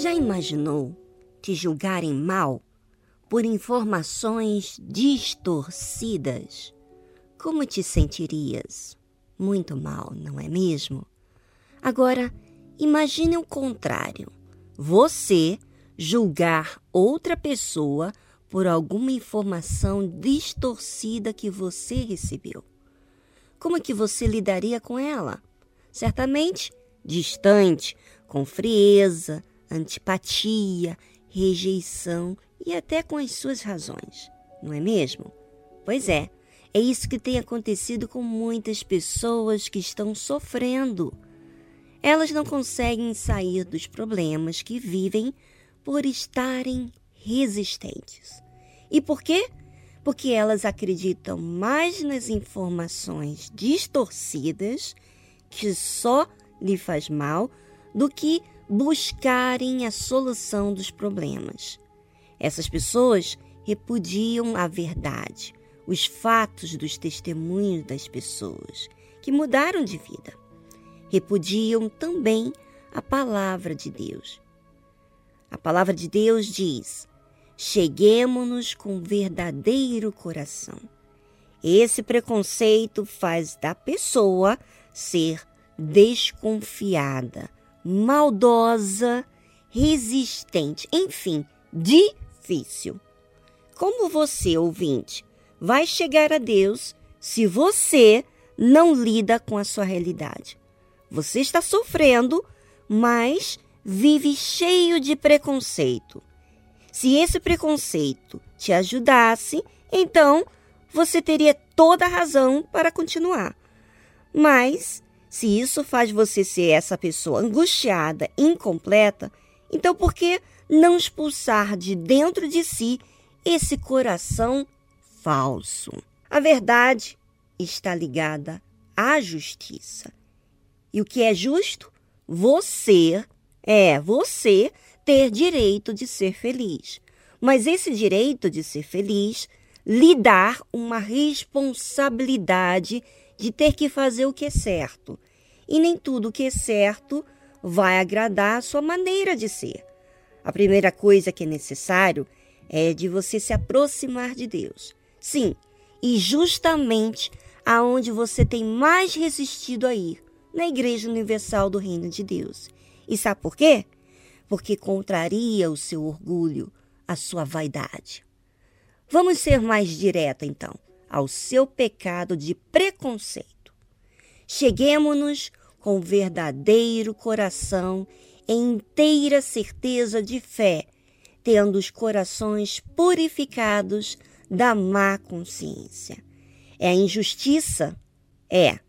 Já imaginou te julgarem mal por informações distorcidas? Como te sentirias? Muito mal, não é mesmo? Agora, imagine o contrário. Você julgar outra pessoa por alguma informação distorcida que você recebeu. Como é que você lidaria com ela? Certamente distante, com frieza, antipatia, rejeição e até com as suas razões, não é mesmo? Pois é, é isso que tem acontecido com muitas pessoas que estão sofrendo. Elas não conseguem sair dos problemas que vivem por estarem resistentes. E por quê? Porque elas acreditam mais nas informações distorcidas que só lhe faz mal do que buscarem a solução dos problemas. Essas pessoas repudiam a verdade, os fatos dos testemunhos das pessoas que mudaram de vida. Repudiam também a palavra de Deus. A palavra de Deus diz: cheguemos-nos com verdadeiro coração. Esse preconceito faz da pessoa ser desconfiada, maldosa, resistente, enfim, difícil. Como você, ouvinte, vai chegar a Deus se você não lida com a sua realidade? Você está sofrendo, mas vive cheio de preconceito. Se esse preconceito te ajudasse, então você teria toda a razão para continuar. Mas, se isso faz você ser essa pessoa angustiada, incompleta, então por que não expulsar de dentro de si esse coração falso? A verdade está ligada à justiça. E o que é justo? Você, é, você ter direito de ser feliz. Mas esse direito de ser feliz lhe dá uma responsabilidade de ter que fazer o que é certo. E nem tudo que é certo vai agradar a sua maneira de ser. A primeira coisa que é necessário é de você se aproximar de Deus. Sim, e justamente aonde você tem mais resistido a ir, na Igreja Universal do Reino de Deus. E sabe por quê? porque contraria o seu orgulho, a sua vaidade. Vamos ser mais direta, então, ao seu pecado de preconceito. Cheguemos-nos com verdadeiro coração e inteira certeza de fé, tendo os corações purificados da má consciência. É a injustiça? É.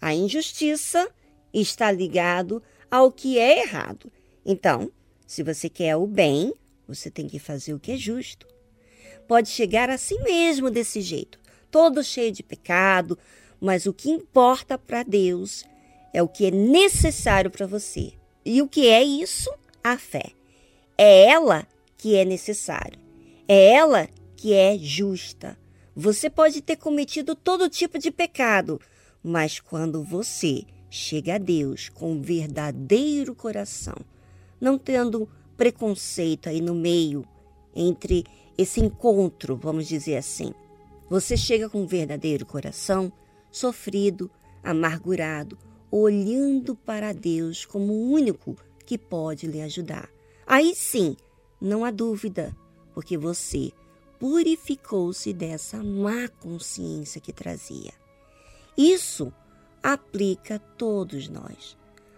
A injustiça está ligado ao que é errado então, se você quer o bem, você tem que fazer o que é justo. Pode chegar assim mesmo desse jeito, todo cheio de pecado, mas o que importa para Deus é o que é necessário para você. E o que é isso? A fé. É ela que é necessária. É ela que é justa. Você pode ter cometido todo tipo de pecado, mas quando você chega a Deus com um verdadeiro coração, não tendo preconceito aí no meio entre esse encontro, vamos dizer assim. Você chega com um verdadeiro coração, sofrido, amargurado, olhando para Deus como o único que pode lhe ajudar. Aí sim, não há dúvida, porque você purificou-se dessa má consciência que trazia. Isso aplica a todos nós.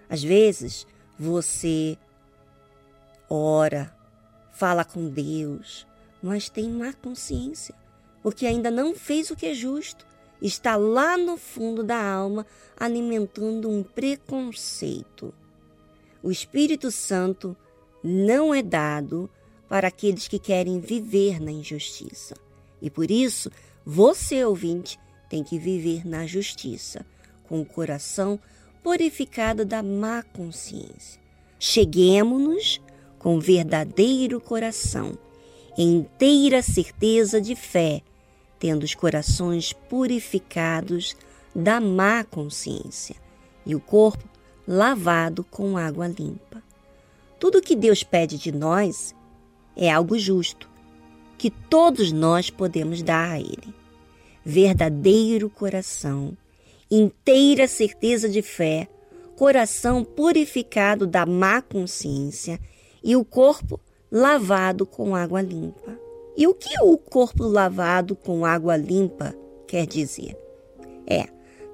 Às vezes, você ora, fala com Deus, mas tem má consciência, porque ainda não fez o que é justo. Está lá no fundo da alma alimentando um preconceito. O Espírito Santo não é dado para aqueles que querem viver na injustiça. E por isso, você, ouvinte, tem que viver na justiça, com o coração purificado da má consciência. Cheguemos-nos com verdadeiro coração, inteira certeza de fé, tendo os corações purificados da má consciência e o corpo lavado com água limpa. Tudo que Deus pede de nós é algo justo, que todos nós podemos dar a Ele. Verdadeiro coração, inteira certeza de fé, coração purificado da má consciência e o corpo lavado com água limpa. E o que o corpo lavado com água limpa quer dizer? É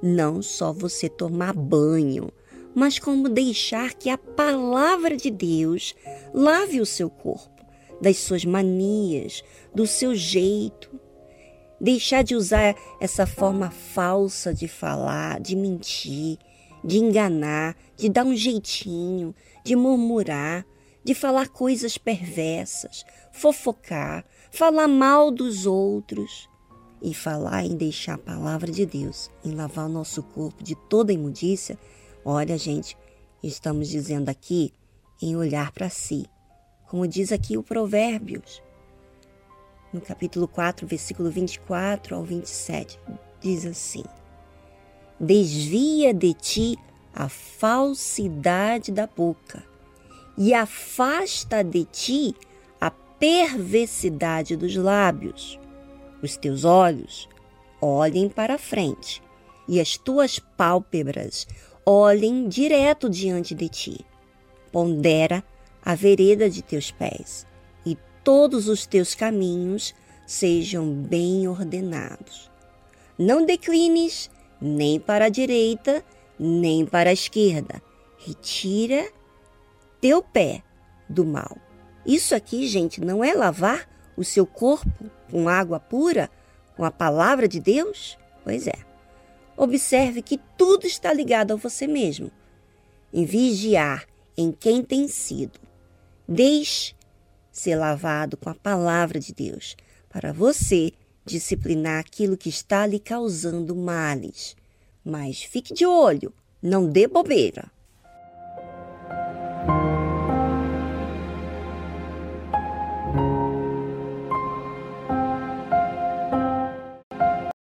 não só você tomar banho, mas como deixar que a palavra de Deus lave o seu corpo das suas manias, do seu jeito. Deixar de usar essa forma falsa de falar, de mentir, de enganar, de dar um jeitinho, de murmurar, de falar coisas perversas, fofocar, falar mal dos outros e falar em deixar a palavra de Deus, em lavar o nosso corpo de toda imundícia. Olha, gente, estamos dizendo aqui em olhar para si, como diz aqui o Provérbios, no capítulo 4, versículo 24 ao 27, diz assim: Desvia de ti a falsidade da boca e afasta de ti a perversidade dos lábios. Os teus olhos olhem para frente e as tuas pálpebras olhem direto diante de ti. Pondera a vereda de teus pés e todos os teus caminhos sejam bem ordenados. Não declines nem para a direita, nem para a esquerda. Retira teu pé do mal. Isso aqui, gente, não é lavar o seu corpo com água pura, com a palavra de Deus? Pois é. Observe que tudo está ligado a você mesmo. Em vigiar em quem tem sido. Deixe ser lavado com a palavra de Deus para você disciplinar aquilo que está lhe causando males. Mas fique de olho, não dê bobeira.